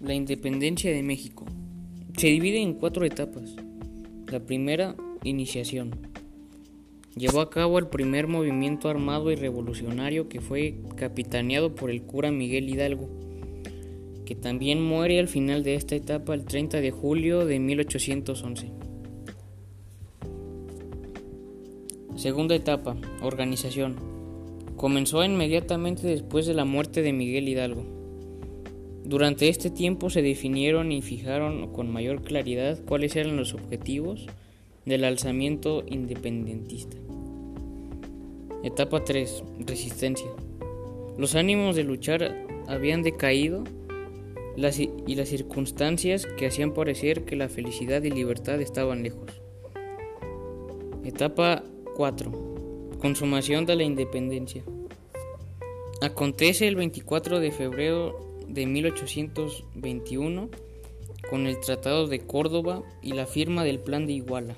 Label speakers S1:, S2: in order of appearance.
S1: La independencia de México. Se divide en cuatro etapas. La primera, iniciación. Llevó a cabo el primer movimiento armado y revolucionario que fue capitaneado por el cura Miguel Hidalgo, que también muere al final de esta etapa el 30 de julio de 1811. Segunda etapa, organización. Comenzó inmediatamente después de la muerte de Miguel Hidalgo. Durante este tiempo se definieron y fijaron con mayor claridad cuáles eran los objetivos del alzamiento independentista. Etapa 3. Resistencia. Los ánimos de luchar habían decaído y las circunstancias que hacían parecer que la felicidad y libertad estaban lejos. Etapa 4. Consumación de la independencia. Acontece el 24 de febrero de 1821 con el Tratado de Córdoba y la firma del Plan de Iguala.